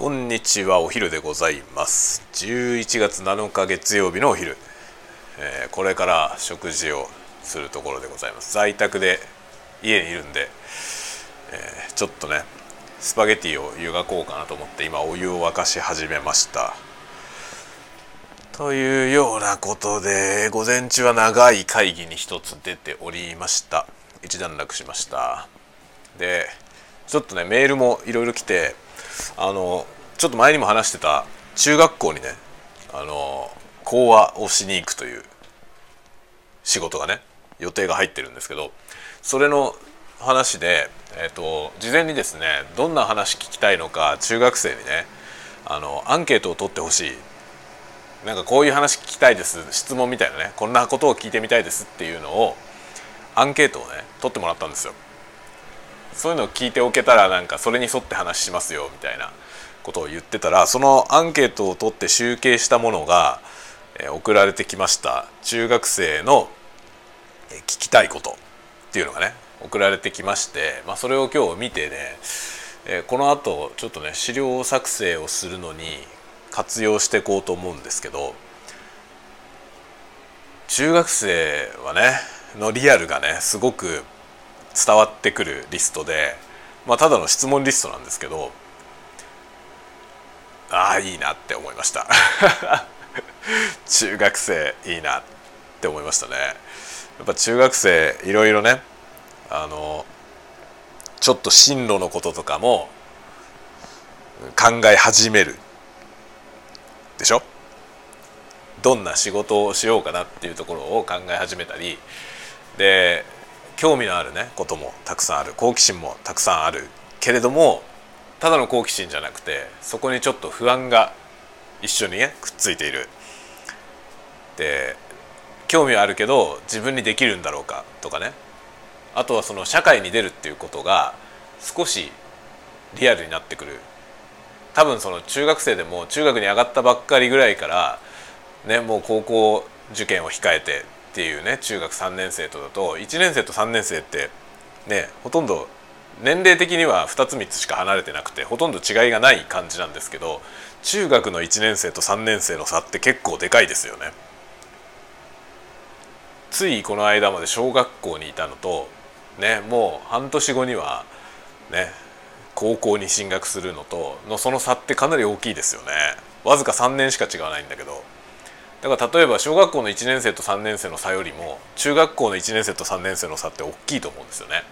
こんにちはお昼でございます。11月7日月曜日のお昼、えー、これから食事をするところでございます。在宅で家にいるんで、えー、ちょっとねスパゲティを湯がこうかなと思って今お湯を沸かし始めました。というようなことで午前中は長い会議に一つ出ておりました。一段落しました。でちょっとねメールもいろいろ来てあのちょっと前にも話してた中学校にねあの講話をしに行くという仕事がね予定が入ってるんですけどそれの話で、えーと、事前にですねどんな話聞きたいのか中学生にねあのアンケートを取ってほしいなんかこういう話聞きたいです質問みたいなねこんなことを聞いてみたいですっていうのをアンケートをね取ってもらったんですよ。そういうのを聞いておけたらなんかそれに沿って話しますよみたいなことを言ってたらそのアンケートを取って集計したものが、え送られてきました。中学生の聞きたいことっていうのがね送られてきまして、まあ、それを今日見てね、えこのあとちょっとね資料作成をするのに活用していこうと思うんですけど中学生はねのリアルがねすごく伝わってくるリストで、まあ、ただの質問リストなんですけどああいいなって思いました。中学生いいなって思いましたね。やっぱ中学生いろいろねあのちょっと進路のこととかも考え始めるでしょ？どんな仕事をしようかなっていうところを考え始めたりで興味のあるねこともたくさんある好奇心もたくさんあるけれどもただの好奇心じゃなくてそこにちょっと不安が一緒にねくっついている。で興味はあるけど自分にできるんだろうかとかねあとはその社会に出るっていうことが少しリアルになってくる多分その中学生でも中学に上がったばっかりぐらいからねもう高校受験を控えてっていうね中学3年生とだと1年生と3年生ってねほとんど年齢的には2つ3つしか離れてなくてほとんど違いがない感じなんですけど中学の1年生と3年生の差って結構でかいですよね。ついこの間まで小学校にいたのとねもう半年後にはね高校に進学するのとのその差ってかなり大きいですよね。わずか3年しか違わないんだけどだから例えば小学校の1年生と3年生の差よりも中学校の1年生と3年生の差って大きいと思うんですよね。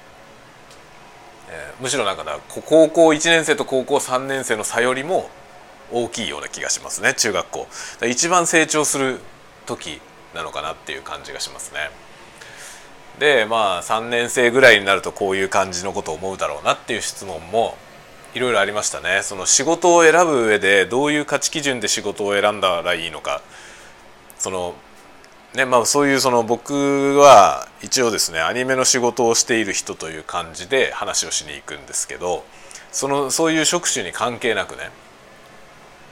えー、むしろなんかだ高校1年生と高校3年生の差よりも大きいような気がしますね中学校。一番成長する時なのかなっていう感じがしますね。でまあ3年生ぐらいになるとこういう感じのことを思うだろうなっていう質問もいろいろありましたね。その仕事を選ぶ上でどういう価値基準で仕事を選んだらいいのか。そのねまあそういうその僕は一応ですねアニメの仕事をしている人という感じで話をしに行くんですけどそのそういう職種に関係なくね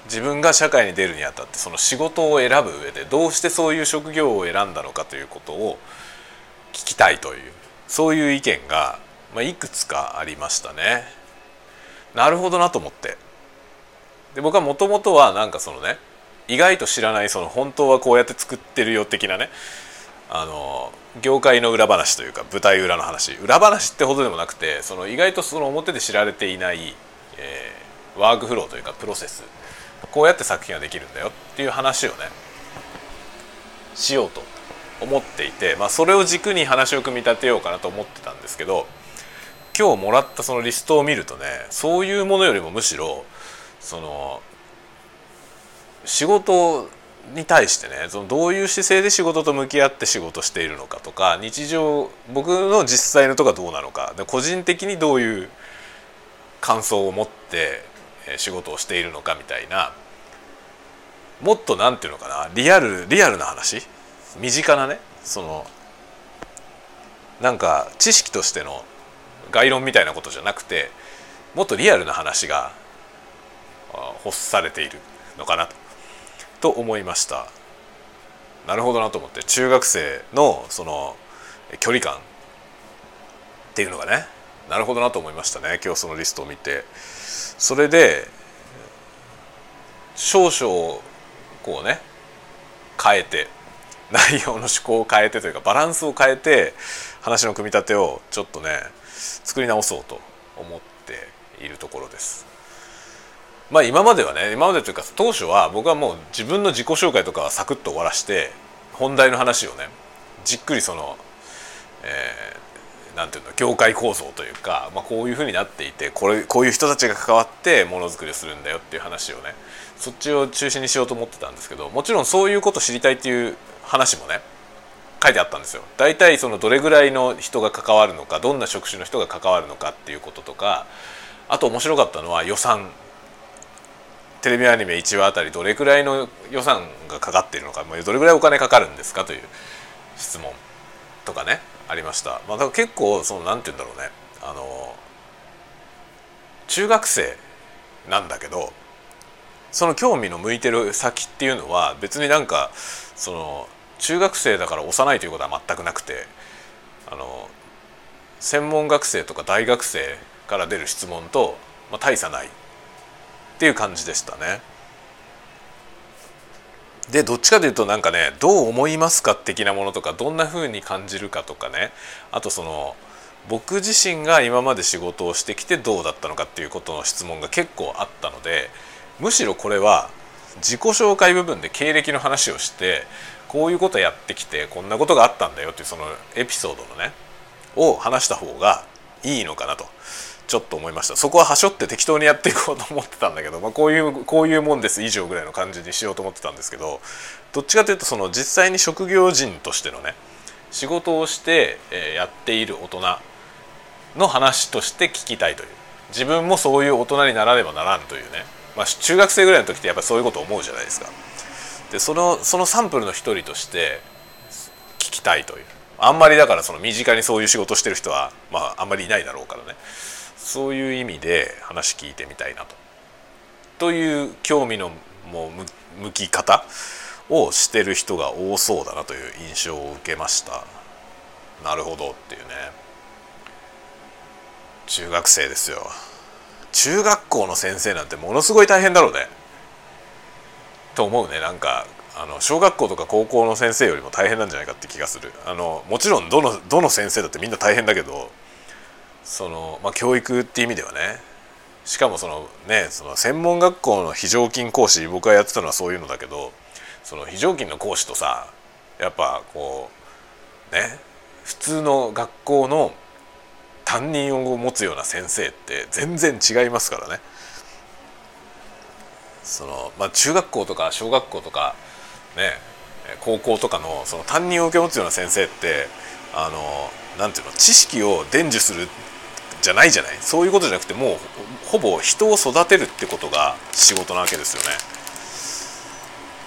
自分が社会に出るにあたってその仕事を選ぶ上でどうしてそういう職業を選んだのかということを聞きたいというそういう意見が、まあ、いくつかありましたね。なるほどなと思ってで僕はもともとはなんかそのね意外と知らないその本当はこうやって作ってるよ的なね。あの業界の裏話というか舞台裏の話。裏話ってほどでもなくてその意外とその表で知られていない、えー、ワークフローというかプロセス。こうやって作品ができるんだよっていう話をねしようと思っていて、まあ、それを軸に話を組み立てようかなと思ってたんですけど今日もらったそのリストを見るとねそういうものよりもむしろその仕事に対してねそのどういう姿勢で仕事と向き合って仕事しているのかとか日常僕の実際のとかどうなのかで個人的にどういう感想を持って仕事をしているのかみたいなもっと何て言うのかなリアルリアルな話？身近なねそのなんか知識としての概論みたいなことじゃなくてもっとリアルな話が欲されているのかなと。と思いました。なるほどなと思って中学生のその距離感っていうのがね。なるほどなと思いましたね。今日そのリストを見て。それで少々こうね変えて内容の思考を変えてというかバランスを変えて話の組み立てをちょっとね作り直そうと思っているところです。まあ今まではね今までというか当初は僕はもう自分の自己紹介とかはサクッと終わらして本題の話をねじっくりその、えー、なんていうの業界構造というか、まあ、こういうふうになっていてこれこういう人たちが関わってものづくりをするんだよっていう話をねそっちを中心にしようと思ってたんですけどもちろんそういうこと知りたいっていう話もね書いてあったんですよ。大体そのどれぐらいの人が関わるのかどんな職種の人が関わるのかっていうこととかあと面白かったのは予算テレビアニメ1話あたりどれくらいの予算がかかっているのかどれぐらいお金かかるんですかという質問とかねありました。まあ、だから結構そのなんて言うんだろうねあの中学生なんだけどその興味の向いてる先っていうのは別になんかその中学生だから幼いということは全くなくてあの専門学生とか大学生から出る質問と、まあ、大差ないっていう感じでしたね。でどっちかというとなんかねどう思いますか的なものとかどんな風に感じるかとかねあとその僕自身が今まで仕事をしてきてどうだったのかっていうことの質問が結構あったのでむしろこれは自己紹介部分で経歴の話をしてこういうことやってきてこんなことがあったんだよっていうそのエピソードのねを話した方がいいのかなとちょっと思いました。そこははしょって適当にやっていこうと思ってたんだけど、まあ、こういうこういうもんです以上ぐらいの感じにしようと思ってたんですけどどっちかというとその実際に職業人としてのね仕事をして、えやっている大人の話として聞きたいという。自分もそういう大人にならねばならんというね、まあ、中学生ぐらいの時ってやっぱりそういうこと思うじゃないですか。でそのそのサンプルの一人として聞きたいという。あんまりだからその身近にそういう仕事してる人はまああんまりいないだろうからね。そういう意味で話聞いてみたいなと。という興味のもう向き方をしてる人が多そうだなという印象を受けました。なるほどっていうね。中学生ですよ。中学校の先生なんてものすごい大変だろうね。と思うね。なんかあの小学校とか高校の先生よりも大変なんじゃないかって気がする。あのもちろんどのどの先生だってみんな大変だけどその、まあ、教育っていう意味ではねしかもそのねその専門学校の非常勤講師僕がやってたのはそういうのだけどその非常勤の講師とさやっぱこうね普通の学校の担任を持つような先生って全然違いますからね。そのまあ、中学校とか小学校とかね高校とかのその担任を受け持つような先生ってあのなんていうの知識を伝授するじゃないじゃない。そういうことじゃなくてもうほぼ人を育てるってことが仕事なわけですよね。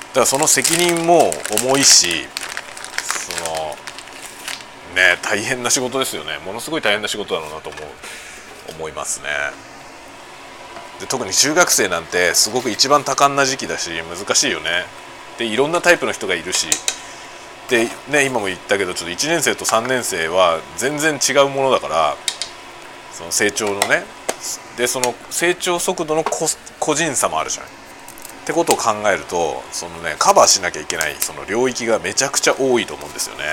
だからその責任も重いしそのね大変な仕事ですよね。ものすごい大変な仕事だろうなと思う思いますね。で特に中学生なんてすごく一番多感な時期だし難しいよね。でいろんなタイプの人がいるし。でね今も言ったけどちょっと1年生と3年生は全然違うものだからその成長のねでその成長速度の個人差もあるじゃない。ってことを考えるとそのねカバーしなきゃいけないその領域がめちゃくちゃ多いと思うんですよね。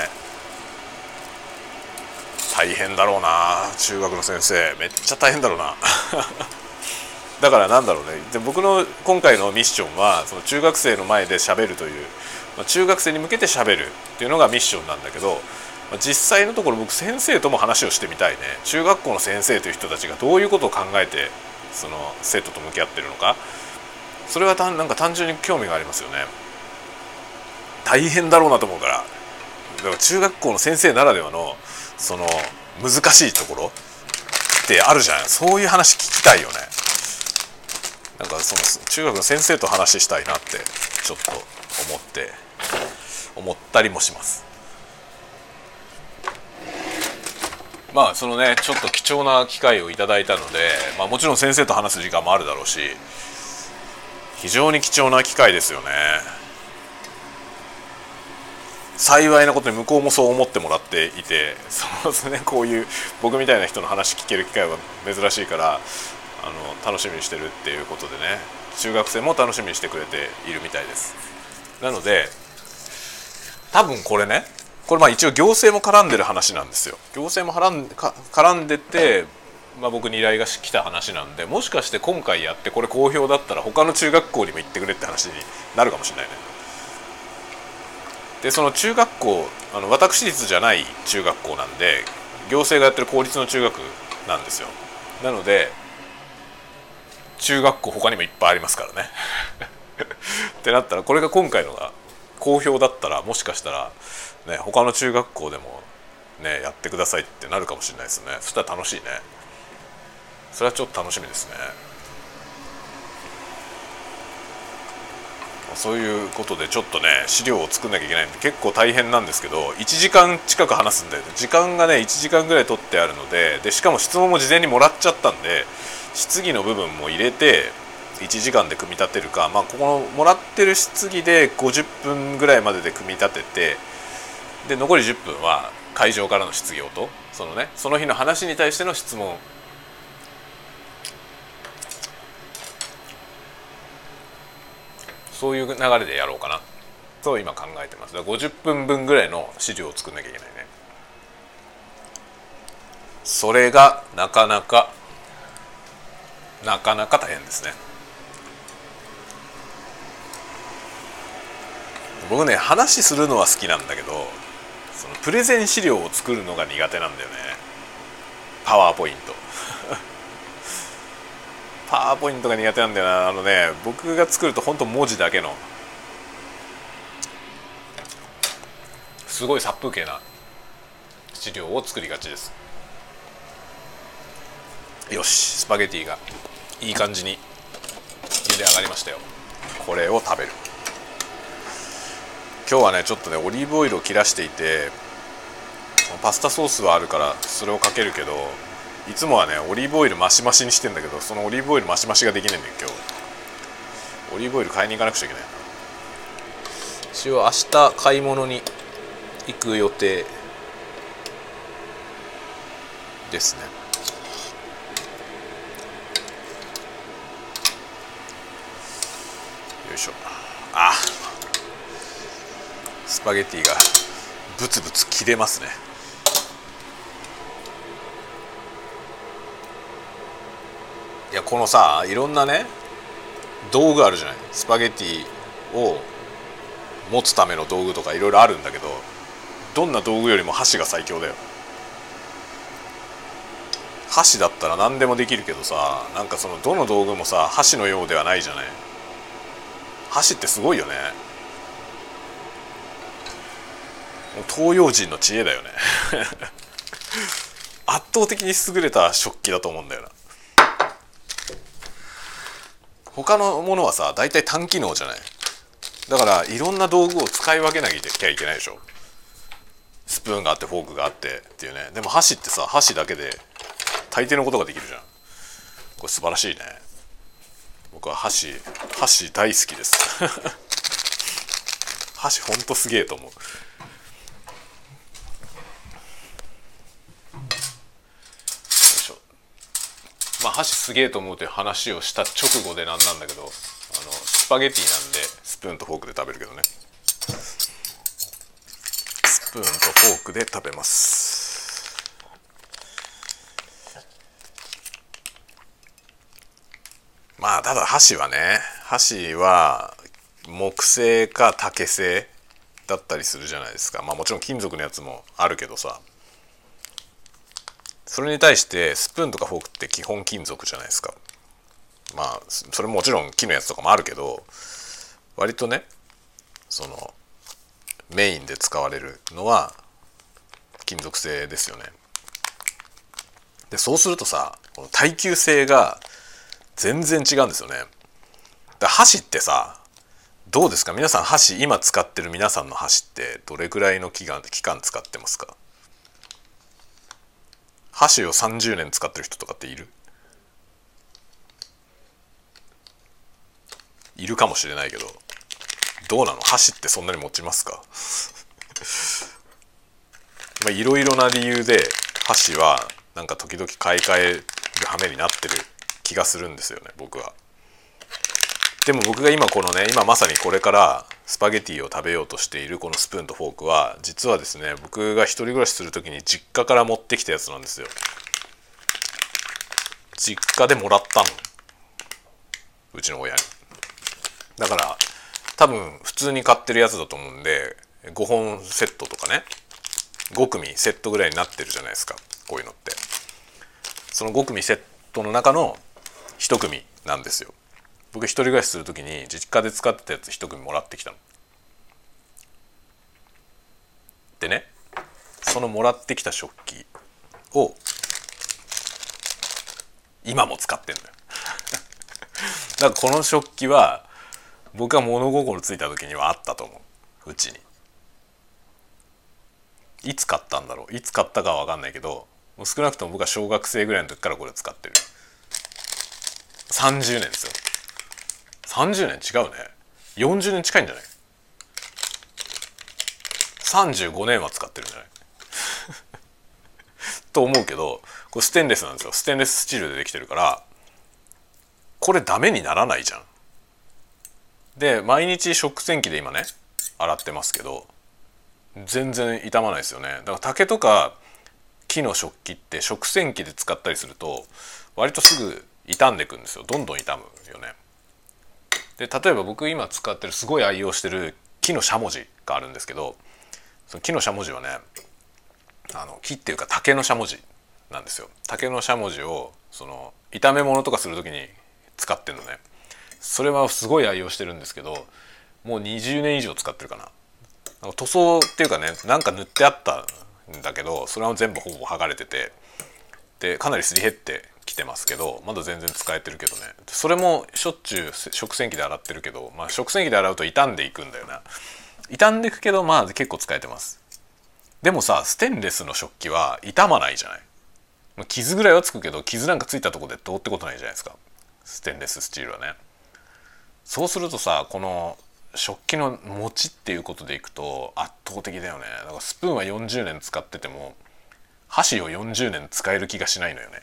大変だろうな中学の先生めっちゃ大変だろうな だからなんだろうねで僕の今回のミッションはその中学生の前でしゃべるという、まあ、中学生に向けてしゃべるっていうのがミッションなんだけど実際のところ僕先生とも話をしてみたいね。中学校の先生という人たちがどういうことを考えてその生徒と向き合ってるのか。それはたなんか単純に興味がありますよね。大変だろうなと思うから。だから中学校の先生ならではのその難しいところってあるじゃん。そういう話聞きたいよね。なんかその中学の先生と話したいなってちょっと思って思ったりもします。まあそのねちょっと貴重な機会をいただいたので、まあ、もちろん先生と話す時間もあるだろうし非常に貴重な機会ですよね。幸いなことに向こうもそう思ってもらっていてそうですねこういう僕みたいな人の話聞ける機会は珍しいからあの楽しみにしてるっていうことでね中学生も楽しみにしてくれているみたいです。なので多分これねこれまあ一応行政も絡んでる話なんですよ。行政も絡ん絡んでて、まあ、僕に依頼が来た話なんでもしかして今回やってこれ好評だったら他の中学校にも行ってくれって話になるかもしれないね。でその中学校あの私立じゃない中学校なんで行政がやってる公立の中学なんですよ。なので中学校他にもいっぱいありますからね。ってなったらこれが今回のが好評だったらもしかしたらね他の中学校でもねやってくださいってなるかもしれないですね。そしたら楽しいね。それはちょっと楽しみですね。そういうことでちょっとね資料を作んなきゃいけないんで結構大変なんですけど1時間近く話すんで時間がね1時間ぐらい取ってあるのででしかも質問も事前にもらっちゃったんで質疑の部分も入れて1時間で組み立てるか、まあ、ここのもらってる質疑で50分ぐらいまでで組み立ててで残り10分は会場からの質疑応答そのねその日の話に対しての質問。そういう流れでやろうかな。と今考えてます。だから50分分ぐらいの資料を作んなきゃいけないね。それがなかなかなかなか大変ですね。僕ね話するのは好きなんだけどそのプレゼン資料を作るのが苦手なんだよね。パワーポイント。パワーポイントが苦手なんだよな。あのね僕が作ると本当文字だけの。すごい殺風景な資料を作りがちです。よしスパゲティがいい感じに茹で上がりましたよ。これを食べる。今日はねちょっとねオリーブオイルを切らしていてパスタソースはあるからそれをかけるけどいつもはねオリーブオイルマシマシにしてんだけどそのオリーブオイルマシマシができないんだよ今日。オリーブオイル買いに行かなくちゃいけない一応明日買い物に行く予定ですね。よいしょ。あスパゲティがブツブツ切れますね。いやこのさいろんなね道具あるじゃない。スパゲッティを持つための道具とかいろいろあるんだけどどんな道具よりも箸が最強だよ。箸だったら何でもできるけどさなんかそのどの道具もさ箸のようではないじゃない。箸ってすごいよね。東洋人の知恵だよね。圧倒的に優れた食器だと思うんだよな。他のものはさ大体単機能じゃない？だからいろんな道具を使い分けなきゃいけないでしょ。スプーンがあってフォークがあってっていうね。でも箸ってさ箸だけで大抵のことができるじゃん。これ素晴らしいね。僕は箸箸大好きです。箸ほんとすげえと思う。まあ、箸すげえと思うという話をした直後でなんなんだけどあのスパゲティなんでスプーンとフォークで食べるけどね。スプーンとフォークで食べます。まあただ箸はね箸は木製か竹製だったりするじゃないですか。まあもちろん金属のやつもあるけどさ。それに対してスプーンとかフォークって基本金属じゃないですか。まあそれももちろん木のやつとかもあるけど割とねそのメインで使われるのは金属製ですよね。でそうするとさこの耐久性が全然違うんですよね。だ箸ってさどうですか？皆さん箸今使ってる皆さんの箸ってどれぐらいの期間期間使ってますか？箸を30年使ってる人とかっている？いるかもしれないけどどうなの？箸ってそんなに持ちますか？まあいろいろな理由で箸はなんか時々買い替える羽目になってる気がするんですよね僕は。でも僕が今このね今まさにこれからスパゲティを食べようとしているこのスプーンとフォークは実はですね僕が一人暮らしする時に実家から持ってきたやつなんですよ。実家でもらったの。うちの親に。だから多分普通に買ってるやつだと思うんで5本セットとかね5組セットぐらいになってるじゃないですかこういうのって。その5組セットの中の1組なんですよ。僕一人暮らしする時に実家で使ってたやつ一組もらってきたの。でねそのもらってきた食器を今も使ってんのよ。だからこの食器は僕が物心ついた時にはあったと思ううちに。いつ買ったんだろう？いつ買ったかは分かんないけど少なくとも僕は小学生ぐらいの時からこれ使ってる30年ですよ30年違うね40年近いんじゃない？35年は使ってるんじゃない？と思うけどこれステンレスなんですよ。ステンレススチールでできてるからこれダメにならないじゃん。で毎日食洗機で今ね洗ってますけど全然傷まないですよね。だから竹とか木の食器って食洗機で使ったりすると割とすぐ傷んでくんですよ。どんどん傷むよね。で例えば僕今使ってるすごい愛用してる木のしゃもじがあるんですけどその木のしゃもじはねあの木っていうか竹のしゃもじなんですよ。竹のしゃもじをその炒め物とかする時に使ってるのね。それはすごい愛用してるんですけどもう20年以上使ってるかな。塗装っていうかねなんか塗ってあったんだけどそれは全部ほぼ剥がれててでかなりすり減っててますけどまだ全然使えてるけどね。それもしょっちゅう食洗機で洗ってるけど、まあ、食洗機で洗うと傷んでいくんだよな。傷んでいくけどまあ結構使えてます。でもさステンレスの食器は傷まないじゃない。傷ぐらいはつくけど傷なんかついたとこでどうってことないじゃないですか。ステンレススチールはね。そうするとさこの食器の持ちっていうことでいくと圧倒的だよね。だからスプーンは40年使ってても箸を40年使える気がしないのよね。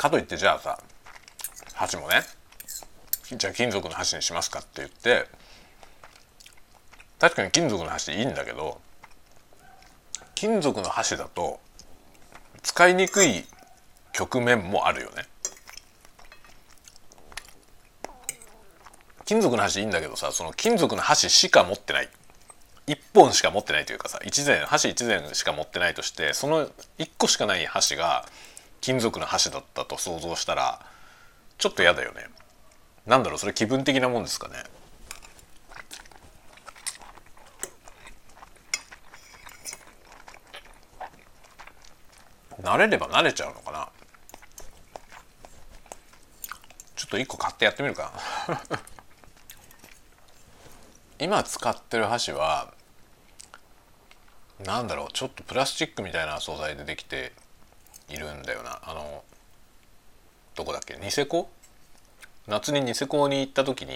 かといってじゃあさ箸もねじゃあ金属の箸にしますかって言って確かに金属の箸いいんだけど金属の箸だと使いにくい局面もあるよね。金属の箸いいんだけどさその金属の箸しか持ってない。1本しか持ってないというかさ一膳箸一膳しか持ってないとしてその1個しかない箸が金属の箸だったと想像したらちょっと嫌だよね。なんだろうそれ気分的なもんですかね。慣れれば慣れちゃうのかな。ちょっと1個買ってやってみるか。今使ってる箸はなんだろうちょっとプラスチックみたいな素材でできているんだよな。あのどこだっけ？ニセコ？夏にニセコに行った時に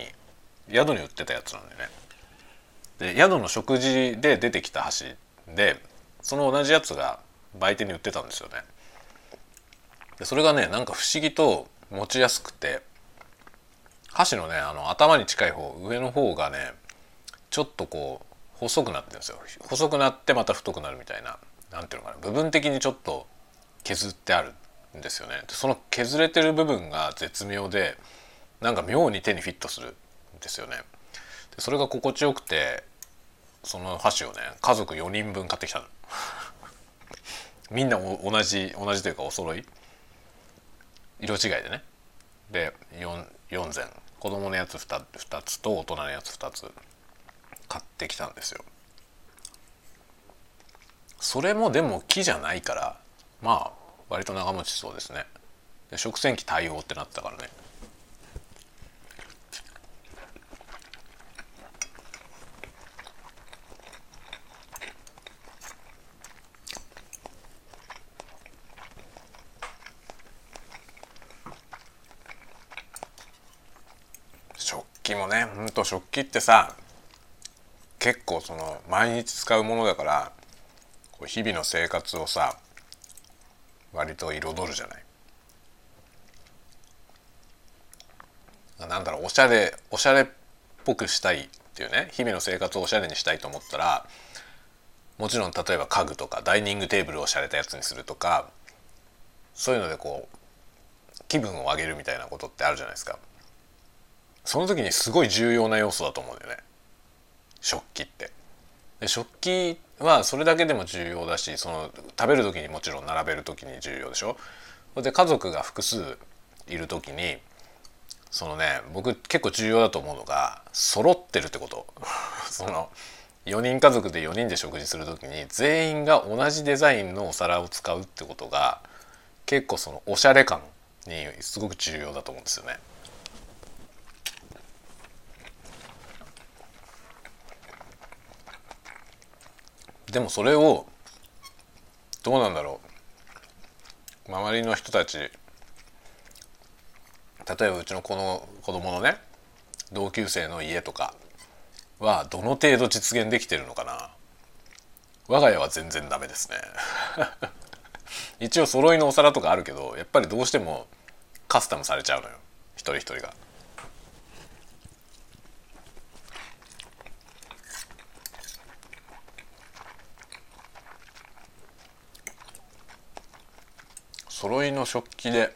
宿に売ってたやつなんだよね。で宿の食事で出てきた箸でその同じやつが売店に売ってたんですよね。でそれがねなんか不思議と持ちやすくて箸のねあの頭に近い方上の方がねちょっとこう細くなってるんですよ。細くなってまた太くなるみたいな何ていうのかな。部分的にちょっと削ってあるんですよね。その削れてる部分が絶妙でなんか妙に手にフィットするんですよね。でそれが心地よくてその箸をね家族4人分買ってきたの。みんな同じ同じというかお揃い。色違いでね。で 4, 4膳。子供のやつ 2, 2つと大人のやつ2つ。買ってきたんですよ。それもでも木じゃないからまあ割と長持ちそうですね。で食洗機対応ってなったからね。食器もねほんと食器ってさ結構その毎日使うものだから日々の生活をさ割と彩るじゃない。なんだろうおしゃれおしゃれっぽくしたいっていうね日々の生活をおしゃれにしたいと思ったらもちろん例えば家具とかダイニングテーブルをおしゃれたやつにするとかそういうのでこう気分を上げるみたいなことってあるじゃないですか。その時にすごい重要な要素だと思うんだよね。食器って。食器はそれだけでも重要だしその食べる時にもちろん並べる時に重要でしょ？で家族が複数いる時にそのね僕結構重要だと思うのが揃ってるってこと その4人家族で4人で食事する時に全員が同じデザインのお皿を使うってことが結構そのおしゃれ感にすごく重要だと思うんですよね。でもそれをどうなんだろう。周りの人たち例えばうちの子の子供のね同級生の家とかはどの程度実現できてるのかな。我が家は全然ダメですね。一応揃いのお皿とかあるけどやっぱりどうしてもカスタムされちゃうのよ。一人一人が。揃いの食器で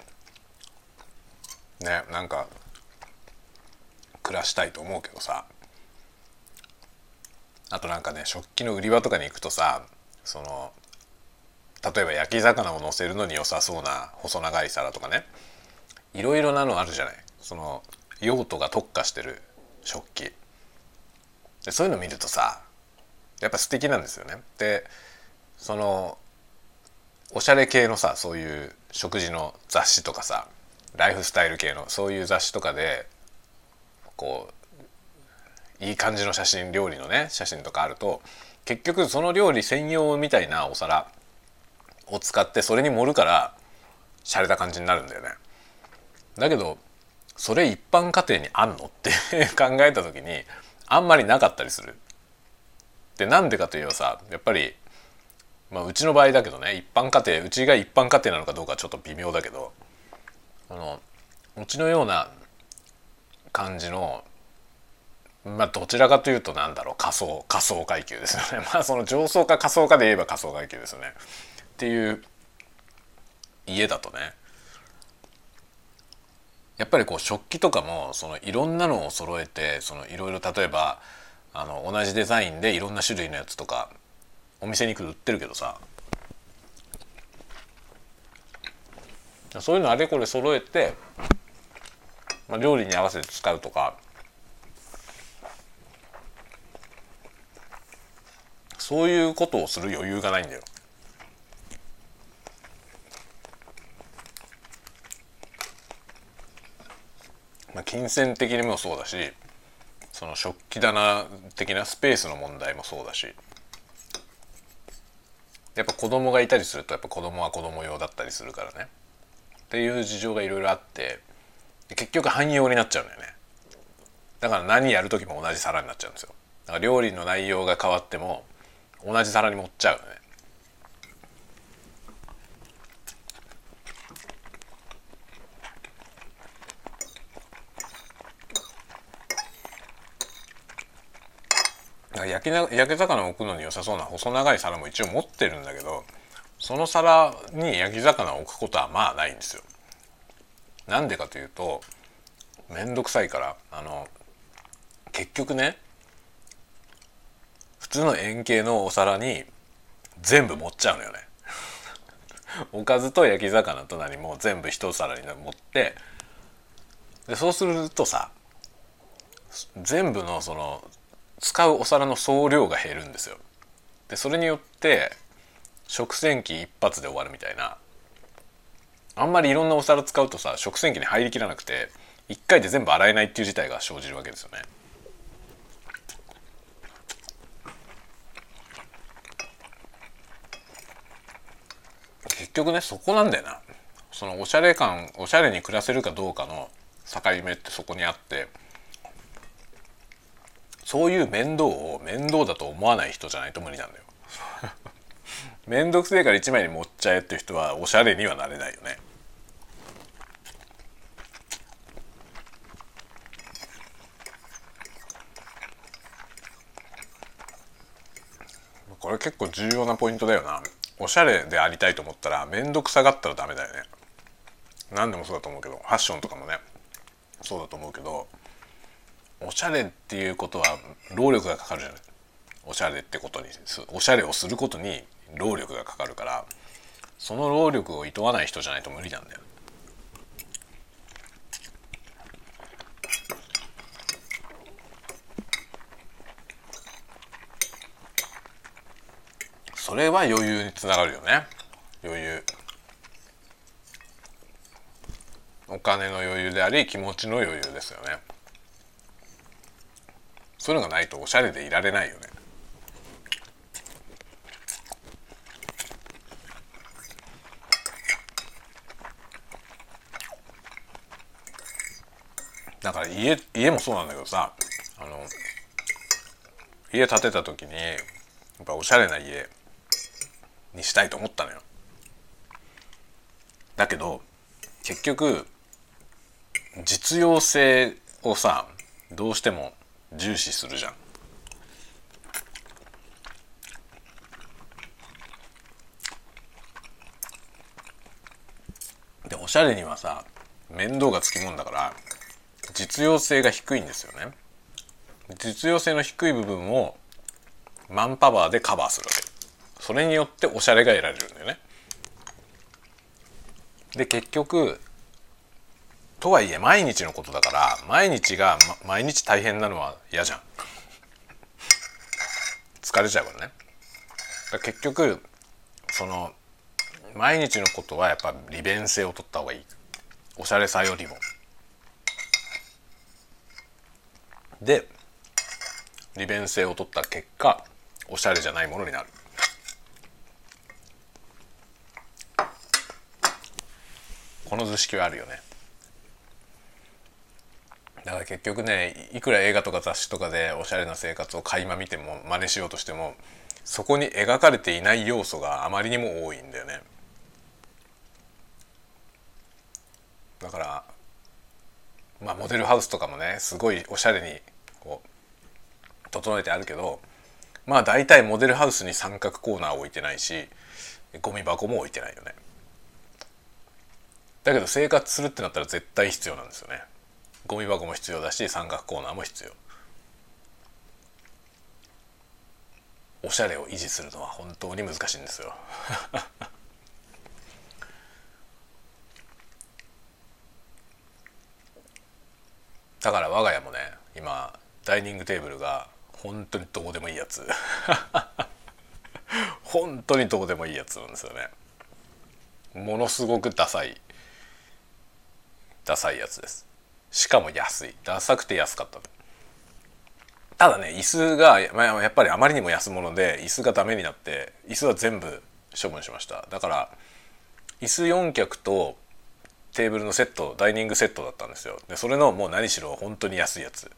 ねなんか暮らしたいと思うけどさ。あとなんかね食器の売り場とかに行くとさその例えば焼き魚を乗せるのに良さそうな細長い皿とかね。いろいろなのあるじゃない。その用途が特化してる食器。でそういうの見るとさやっぱ素敵なんですよね。でそのおしゃれ系のさそういう食事の雑誌とかさライフスタイル系のそういう雑誌とかでこういい感じの写真料理のね写真とかあると結局その料理専用みたいなお皿を使ってそれに盛るから洒落た感じになるんだよね。だけどそれ一般家庭にあんのって考えた時にあんまりなかったりする。でなんでかといえばさやっぱり、まあ、うちの場合だけどね一般家庭うちが一般家庭なのかどうかちょっと微妙だけどあのうちのような感じのまあどちらかというとなんだろう仮想仮想階級ですよね。まあその上層か仮想かで言えば仮想階級ですよね。っていう家だとねやっぱりこう食器とかもそのいろんなのを揃えてそのいろいろ例えばあの同じデザインでいろんな種類のやつとかお店に行くと売ってるけどさ。そういうのあれこれ揃えて、まあ、料理に合わせて使うとか。そういうことをする余裕がないんだよ。まあ、金銭的にもそうだしその食器棚的なスペースの問題もそうだし。やっぱ子供がいたりするとやっぱ子供は子供用だったりするからね。っていう事情がいろいろあって結局汎用になっちゃうんだよね。だから何やる時も同じ皿になっちゃうんですよ。だから料理の内容が変わっても同じ皿に盛っちゃうよね。焼きな焼き魚を置くのに良さそうな細長い皿も一応持ってるんだけどその皿に焼き魚を置くことはまあないんですよ。なんでかというと面倒くさいからあの結局ね普通の円形のお皿に全部盛っちゃうのよね。おかずと焼き魚と何も全部一皿に盛ってでそうするとさ全部のその使うお皿の総量が減るんですよ。でそれによって食洗機一発で終わるみたいなあんまりいろんなお皿使うとさ食洗機に入りきらなくて1回で全部洗えないっていう事態が生じるわけですよね。結局ねそこなんだよなそのおしゃれ感おしゃれに暮らせるかどうかの境目ってそこにあってそういう面倒を面倒だと思わない人じゃないと無理なんだよ。面倒くせえから一枚に持っちゃえっていう人はおしゃれにはなれないよね。これ結構重要なポイントだよな。おしゃれでありたいと思ったら面倒くさがったらダメだよね。何でもそうだと思うけどファッションとかもねそうだと思うけど。おしゃれっていうことは労力がかかるじゃない。おしゃれってことにおしゃれをすることに労力がかかるからその労力をいとわない人じゃないと無理なんだよ。それは余裕につながるよね。余裕。お金の余裕であり気持ちの余裕ですよね。そういうのがないとおしゃれでいられないよね。だから家家もそうなんだけどさあの家建てた時にやっぱおしゃれな家にしたいと思ったのよ。だけど結局実用性をさどうしても重視するじゃん。でおしゃれにはさ面倒がつきもんだから実用性が低いんですよね。実用性の低い部分をマンパワーでカバーするわけ。それによっておしゃれが得られるんだよね。で結局とはいえ毎日のことだから毎日が、ま、毎日大変なのは嫌じゃん。疲れちゃうからね。結局その毎日のことはやっぱ利便性を取った方がいい。おしゃれさよりも。で利便性を取った結果おしゃれじゃないものになる。この図式はあるよね。だから結局ねいくら映画とか雑誌とかでおしゃれな生活を垣間見ても真似しようとしてもそこに描かれていない要素があまりにも多いんだよね。だからまあモデルハウスとかもねすごいおしゃれにこう整えてあるけどまあ大体モデルハウスに三角コーナー置いてないしゴミ箱も置いてないよね。だけど生活するってなったら絶対必要なんですよね。ゴミ箱も必要だし三角コーナーも必要。おしゃれを維持するのは本当に難しいんですよ。だから我が家もね今ダイニングテーブルが本当にどうでもいいやつ。本当にどうでもいいやつなんですよね。ものすごくダサいダサいやつです。しかも安い。ダサくて安かったただね椅子が、やっぱりあまりにも安物で椅子がダメになって椅子は全部処分しました。だから椅子4脚とテーブルのセットダイニングセットだったんですよ。でそれのもう何しろ本当に安いやつ。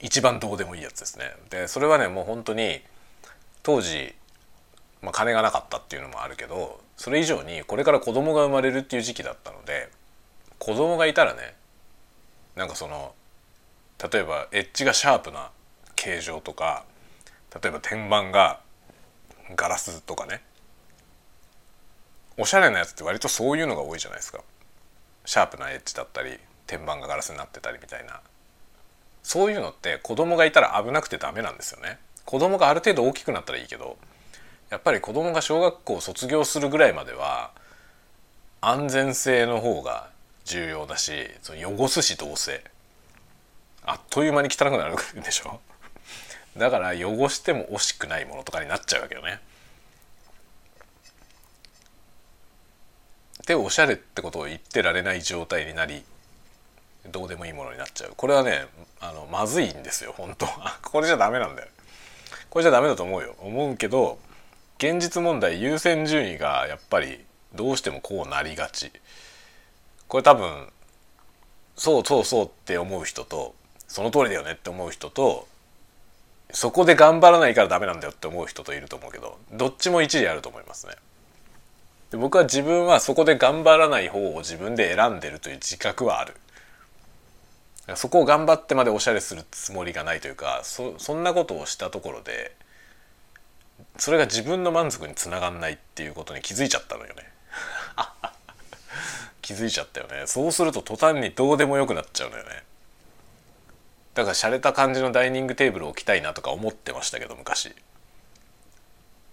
一番どうでもいいやつですね。でそれはねもう本当に当時、まあ、金がなかったっていうのもあるけどそれ以上にこれから子供が生まれるっていう時期だったので子供がいたらねなんかその例えばエッジがシャープな形状とか例えば天板がガラスとかね。おしゃれなやつって割とそういうのが多いじゃないですか。シャープなエッジだったり天板がガラスになってたりみたいな。そういうのって子供がいたら危なくてダメなんですよね。子供がある程度大きくなったらいいけどやっぱり子供が小学校を卒業するぐらいまでは安全性の方が重要だしその汚すしどうせ。あっという間に汚くなるでしょ？だから汚しても惜しくないものとかになっちゃうわけよね。でおしゃれってことを言ってられない状態になりどうでもいいものになっちゃう。これはねあのまずいんですよ本当は。これじゃダメなんだよ。これじゃダメだと思うよ。思うけど現実問題優先順位がやっぱりどうしてもこうなりがち。これ多分そうそうそうって思う人とその通りだよねって思う人とそこで頑張らないからダメなんだよって思う人といると思うけどどっちも一理あると思いますね。で僕は自分はそこで頑張らない方を自分で選んでるという自覚はある。そこを頑張ってまでおしゃれするつもりがないというかそそんなことをしたところでそれが自分の満足につながんないっていうことに気づいちゃったのよね気づいちゃったよね。そうすると途端にどうでもよくなっちゃうのよね。だから洒落た感じのダイニングテーブル置きたいなとか思ってましたけど昔。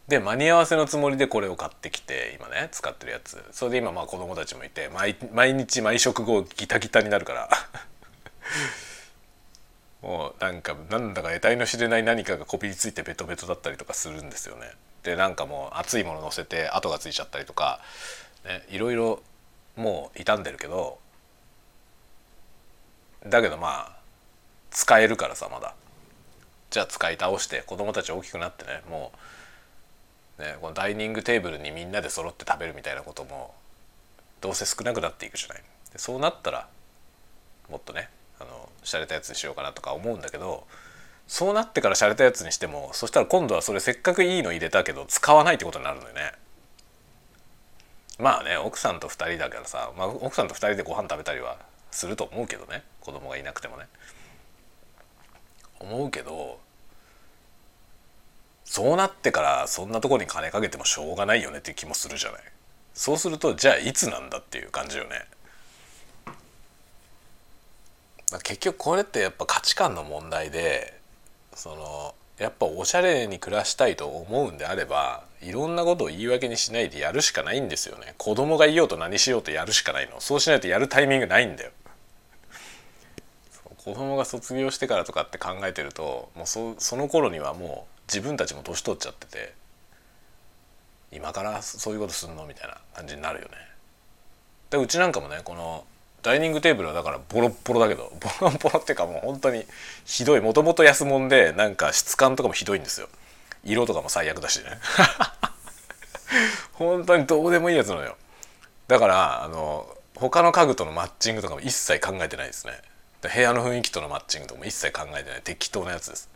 で間に合わせのつもりでこれを買ってきて今ね使ってるやつ。それで今まあ子供たちもいて毎毎日毎食後ギタギタになるから。もうなんかなんだか得体の知れない何かがこびりついてベトベトだったりとかするんですよね。でなんかもう熱いもの乗せて跡がついちゃったりとか、ね、いろいろもう傷んでるけどだけどまあ使えるからさまだじゃあ使い倒して子供たち大きくなってねもう、ね、このダイニングテーブルにみんなで揃って食べるみたいなこともどうせ少なくなっていくじゃない。そうなったらもっとねあの洒落たやつにしようかなとか思うんだけどそうなってから洒落たやつにしてもそしたら今度はそれせっかくいいの入れたけど使わないってことになるのよね。まあね奥さんと2人だからさ、まあ、奥さんと2人でご飯食べたりはすると思うけどね子供がいなくてもね。思うけどそうなってからそんなとこに金かけてもしょうがないよねっていう気もするじゃない。そうするとじゃあいつなんだっていう感じよね。結局これってやっぱ価値観の問題でそのやっぱおしゃれに暮らしたいと思うんであればいろんなことを言い訳にしないでやるしかないんですよね。子供がいようと何しようとやるしかないの。そうしないとやるタイミングないんだよ。子供が卒業してからとかって考えてるともうそその頃にはもう自分たちも年取っちゃってて今からそういうことすんのみたいな感じになるよね。でうちなんかもねこのダイニングテーブルはだからボロッボロだけど ボロボロってかもう本当にひどい。もともと安物でなんか質感とかもひどいんですよ。色とかも最悪だしね。本当にどうでもいいやつなのよ。だからあの他の家具とのマッチングとかも一切考えてないですね。部屋の雰囲気とのマッチングとかも一切考えてない。適当なやつです。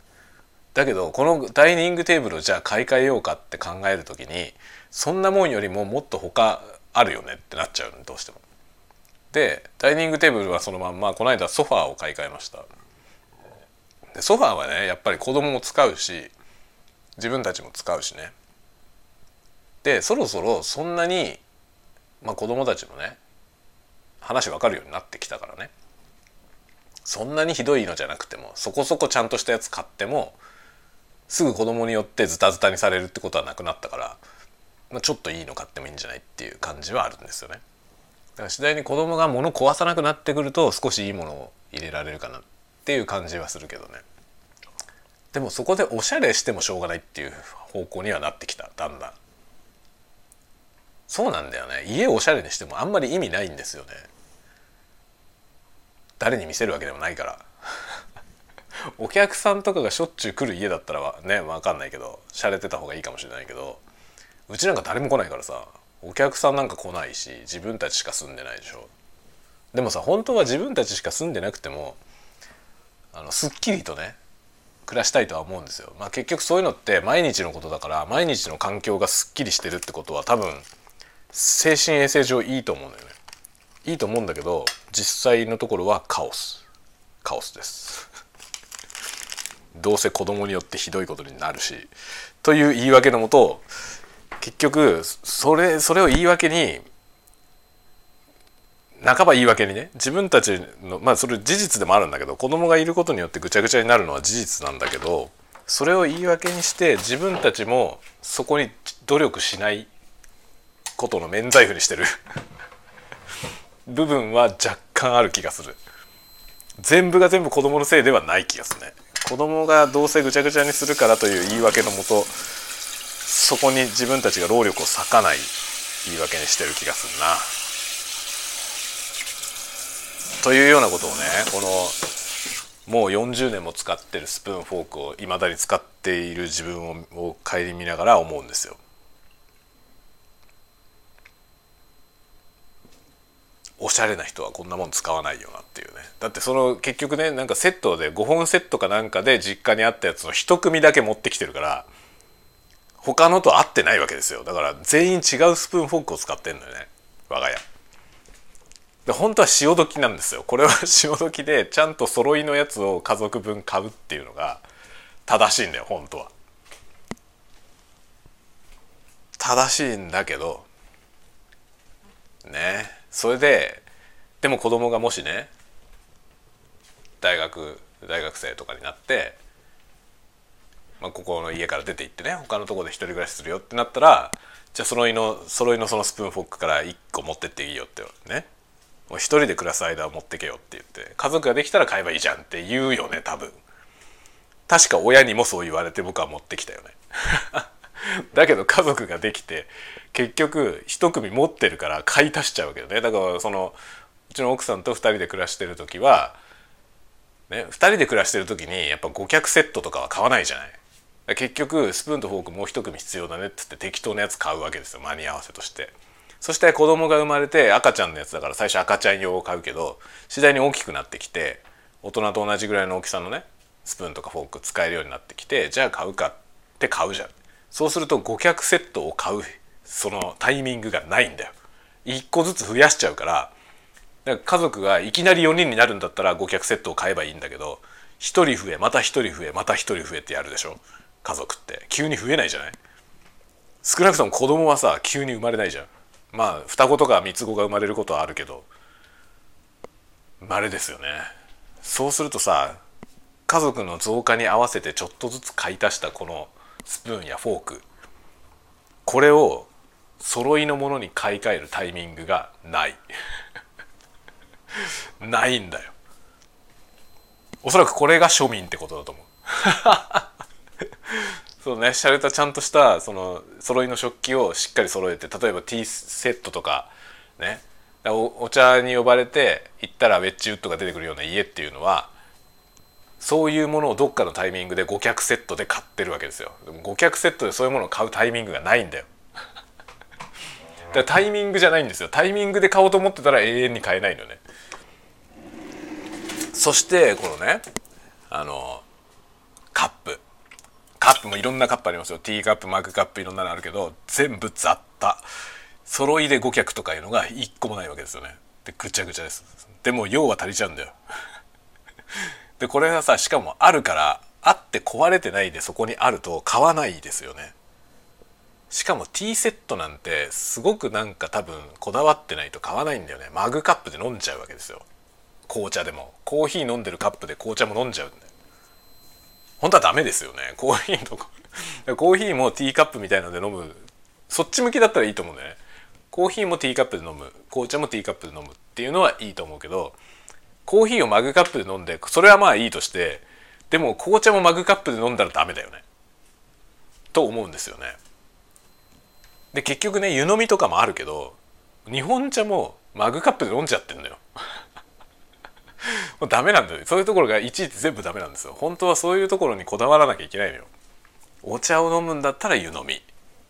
だけどこのダイニングテーブルをじゃあ買い替えようかって考える時にそんなもんよりももっと他あるよねってなっちゃうのどうしても。でダイニングテーブルはそのまんまこの間ソファーを買い替えました。でソファーはねやっぱり子供も使うし自分たちも使うしね。でそろそろそんなに、まあ、子供たちもね話分かるようになってきたからね。そんなにひどいのじゃなくてもそこそこちゃんとしたやつ買ってもすぐ子供によってズタズタにされるってことはなくなったから、まあ、ちょっといいの買ってもいいんじゃないっていう感じはあるんですよね。だから次第に子供が物壊さなくなってくると少しいいものを入れられるかなっていう感じはするけどね。でもそこでおしゃれしてもしょうがないっていう方向にはなってきただんだん。そうなんだよね。家をおしゃれにしてもあんまり意味ないんですよね。誰に見せるわけでもないから。お客さんとかがしょっちゅう来る家だったらね分かんないけど洒落てた方がいいかもしれないけどうちなんか誰も来ないからさ。お客さんなんか来ないし自分たちしか住んでないでしょでもさ本当は自分たちしか住んでなくてもあのすっきりとね暮らしたいとは思うんですよ。まあ、結局そういうのって毎日のことだから毎日の環境がすっきりしてるってことは多分精神衛生上いいと思うんだよね。いいと思うんだけど実際のところはカオスカオスです。どうせ子供によってひどいことになるしという言い訳のもと結局それそれを言い訳に半ば言い訳にね自分たちのまあそれ事実でもあるんだけど子供がいることによってぐちゃぐちゃになるのは事実なんだけどそれを言い訳にして自分たちもそこに努力しないことの免罪符にしてる。部分は若干ある気がする。全部が全部子供のせいではない気がするね。子供がどうせぐちゃぐちゃにするからという言い訳のもとそこに自分たちが労力を割かない言い訳にしてる気がするな。というようなことをねこのもう40年も使ってるスプーンフォークをいまだに使っている自分を顧みながら思うんですよ。おしゃれな人はこんなもん使わないよなっていうねだってその結局ねなんかセットで5本セットかなんかで実家にあったやつの1組だけ持ってきてるから他のと合ってないわけですよ。だから全員違うスプーンフォークを使ってんのよね。我が家。で本当は潮時なんですよ。これは 潮時でちゃんと揃いのやつを家族分買うっていうのが正しいんだよ本当は。正しいんだけどね。それででも子供がもしね大学大学生とかになってまあ、ここの家から出て行ってね他のとこで一人暮らしするよってなったらじゃあ揃いの揃いのそのスプーンフォークから1個持ってっていいよってね。もう一人で暮らす間は持ってけよって言って家族ができたら買えばいいじゃんって言うよね多分。確か親にもそう言われて僕は持ってきたよね。だけど家族ができて結局一組持ってるから買い足しちゃうわけよね。だからそのうちの奥さんと2人で暮らしてる時はね2人で暮らしてる時にやっぱ5脚セットとかは買わないじゃない。結局スプーンとフォークもう一組必要だねっつって適当なやつ買うわけですよ。間に合わせとして。そして子供が生まれて赤ちゃんのやつだから最初赤ちゃん用を買うけど次第に大きくなってきて大人と同じぐらいの大きさのねスプーンとかフォーク使えるようになってきてじゃあ買うかって買うじゃん。そうすると5脚セットを買うそのタイミングがないんだよ。1個ずつ増やしちゃうからから家族がいきなり4人になるんだったら5脚セットを買えばいいんだけど1人増えまた1人増えまた1人増えってやるでしょ。家族って。急に増えないじゃない？少なくとも子供はさ急に生まれないじゃん。まあ双子とか三つ子が生まれることはあるけど。稀ですよね。そうするとさ家族の増加に合わせてちょっとずつ買い足したこのスプーンやフォーク。これを揃いのものに買い替えるタイミングがない。ないんだよ。おそらくこれが庶民ってことだと思う。そうね洒落たちゃんとしたその揃いの食器をしっかり揃えて例えばティーセットとかね。お茶に呼ばれて行ったらウェッジウッドが出てくるような家っていうのはそういうものをどっかのタイミングで5脚セットで買ってるわけですよ。でも5脚セットでそういうものを買うタイミングがないんだよ。だからタイミングじゃないんですよ。タイミングで買おうと思ってたら永遠に買えないのね。そしてこのねあのカップカップもいろんなカップありますよ。ティーカップマグカップいろんなのあるけど全部雑多。揃いで5脚とかいうのが1個もないわけですよね。でぐちゃぐちゃです。でも用は足りちゃうんだよ。でこれがさしかもあるからあって壊れてないでそこにあると買わないですよね。しかもティーセットなんてすごくなんか多分こだわってないと買わないんだよね。マグカップで飲んじゃうわけですよ。紅茶でも。コーヒー飲んでるカップで紅茶も飲んじゃう。んだよ本当はダメですよね。コーヒーとか。コーヒーもティーカップみたいなので飲む。そっち向きだったらいいと思うんだよね。コーヒーもティーカップで飲む。紅茶もティーカップで飲むっていうのはいいと思うけどコーヒーをマグカップで飲んでそれはまあいいとしてでも紅茶もマグカップで飲んだらダメだよね。と思うんですよね。で結局ね湯飲みとかもあるけど日本茶もマグカップで飲んじゃってんのよ。もうダメなんだよそういうところがいちいち全部ダメなんですよ。本当はそういうところにこだわらなきゃいけないのよ。お茶を飲むんだったら湯飲み。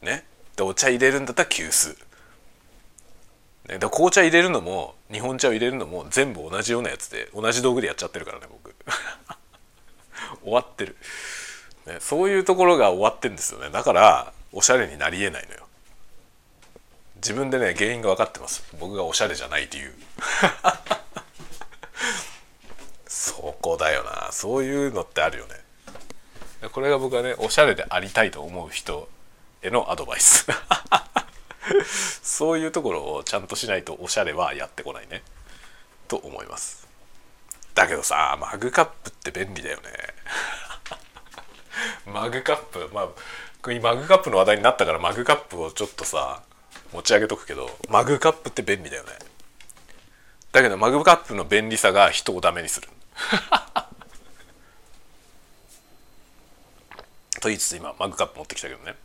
ね。でお茶入れるんだったら急須。ね、で紅茶入れるのも日本茶を入れるのも全部同じようなやつで同じ道具でやっちゃってるからね僕。終わってる、ね、そういうところが終わってんですよね。だからおしゃれになりえないのよ。自分でね原因が分かってます。僕がおしゃれじゃないっていうこだよな。そういうのってあるよね。これが僕はねおしゃれでありたいと思う人へのアドバイス。そういうところをちゃんとしないとおしゃれはやってこないね。と思います。だけどさマグカップって便利だよね。マグカップまあマグカップの話題になったからマグカップをちょっとさ持ち上げとくけどマグカップって便利だよね。だけどマグカップの便利さが人をダメにする。と言いつつ今マグカップ持ってきたけどね。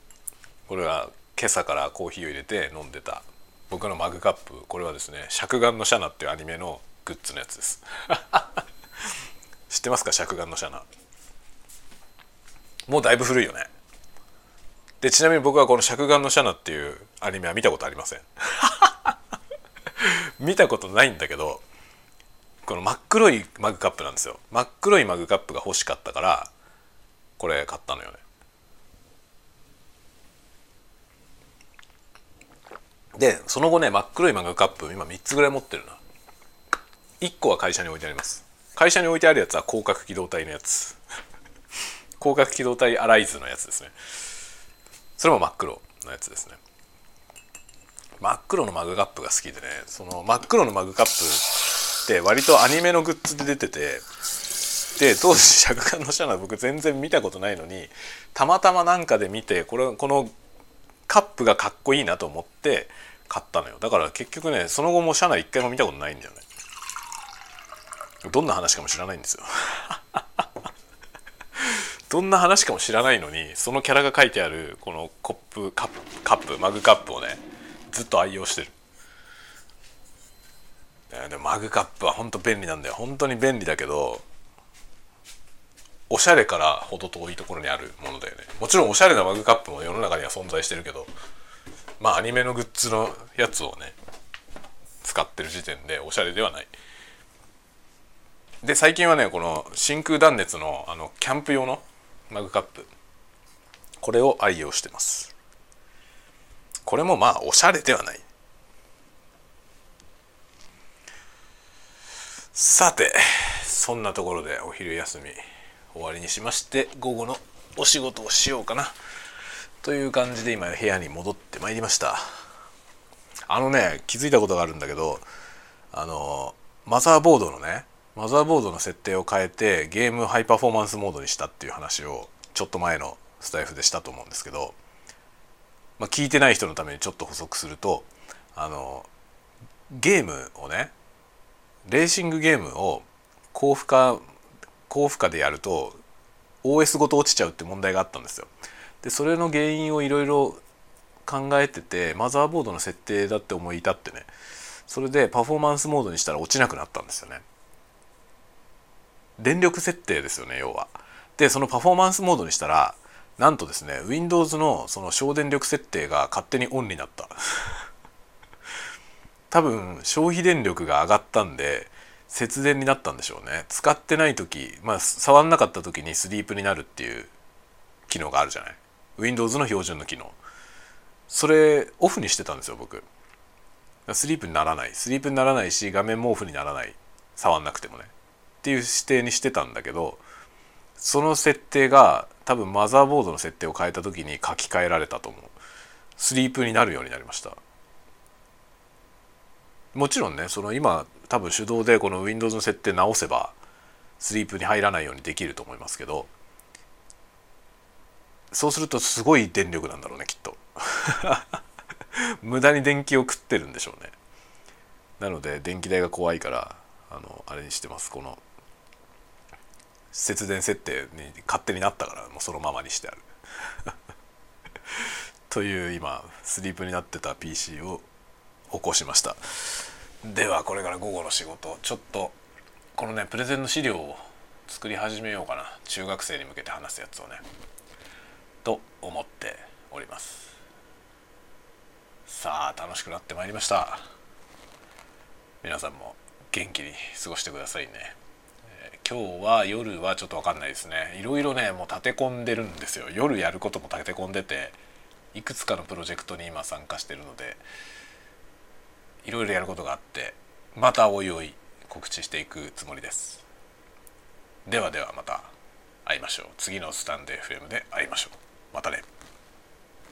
これは今朝からコーヒーを入れて飲んでた。僕のマグカップこれはですね「尺眼のシャナ」っていうアニメのグッズのやつです。知ってますか？尺眼のシャナ。もうだいぶ古いよね。でちなみに僕はこの「尺眼のシャナ」っていうアニメは見たことありません。見たことないんだけどこの真っ黒いマグカップなんですよ。真っ黒いマグカップが欲しかったからこれ買ったのよね。でその後ね真っ黒いマグカップ今3つぐらい持ってるな。1個は会社に置いてあります。会社に置いてあるやつは広角機動隊のやつ。広角機動隊アライズのやつですね。それも真っ黒のやつですね。真っ黒のマグカップが好きでねその真っ黒のマグカップって割とアニメのグッズで出ててで当時尺眼のシャナ僕全然見たことないのにたまたまなんかで見てこれこのカップがかっこいいなと思って買ったのよ。だから結局ねその後も社内一回も見たことないんだよね。どんな話かも知らないんですよ。どんな話かも知らないのにそのキャラが書いてあるこのコップカップカップマグカップをねずっと愛用してる。でもマグカップは本当便利なんだよ。本当に便利だけどおしゃれから程遠いところにあるものだよね。もちろんおしゃれなマグカップも世の中には存在してるけどまあアニメのグッズのやつをね使ってる時点でおしゃれではない。で最近はねこの真空断熱のあのキャンプ用のマグカップこれを愛用してます。これもまあおしゃれではない。さてそんなところでお昼休み終わりにしまして午後のお仕事をしようかな。という感じで今部屋に戻ってまいりました。あのね気づいたことがあるんだけどあのマザーボードのねマザーボードの設定を変えてゲームハイパフォーマンスモードにしたっていう話をちょっと前のスタイフでしたと思うんですけど、まあ、聞いてない人のためにちょっと補足するとあのゲームをねレーシングゲームを高負荷高負荷でやると OS ごと落ちちゃうって問題があったんですよ。でそれの原因をいろいろ考えててマザーボードの設定だって思い至ってねそれでパフォーマンスモードにしたら落ちなくなったんですよね。電力設定ですよね要は。でそのパフォーマンスモードにしたらなんとですね Windows のその省電力設定が勝手にオンになった多分消費電力が上がったんで節電になったんでしょうね。使ってない時まあ触んなかった時にスリープになるっていう機能があるじゃない。Windows の標準の機能。それオフにしてたんですよ僕。スリープにならない。スリープにならないし画面もオフにならない。触んなくてもね。っていう指定にしてたんだけどその設定が多分マザーボードの設定を変えた時に書き換えられたと思う。スリープになるようになりました。もちろんねその今多分手動でこの Windows の設定直せばスリープに入らないようにできると思いますけどそうするとすごい電力なんだろうねきっと。無駄に電気を食ってるんでしょうね。なので電気代が怖いからあのあれにしてます。この節電設定に勝手になったからもうそのままにしてある。という今スリープになってた PC を起こしました。ではこれから午後の仕事ちょっとこのねプレゼンの資料を作り始めようかな。中学生に向けて話すやつをね。と思っております。さあ楽しくなってまいりました。皆さんも元気に過ごしてくださいね、えー、今日は夜はちょっと分かんないですね。いろいろねもう立て込んでるんですよ。夜やることも立て込んでていくつかのプロジェクトに今参加してるのでいろいろやることがあってまたおいおい告知していくつもりです。ではではまた会いましょう。次のスタンド FM で会いましょう。またね。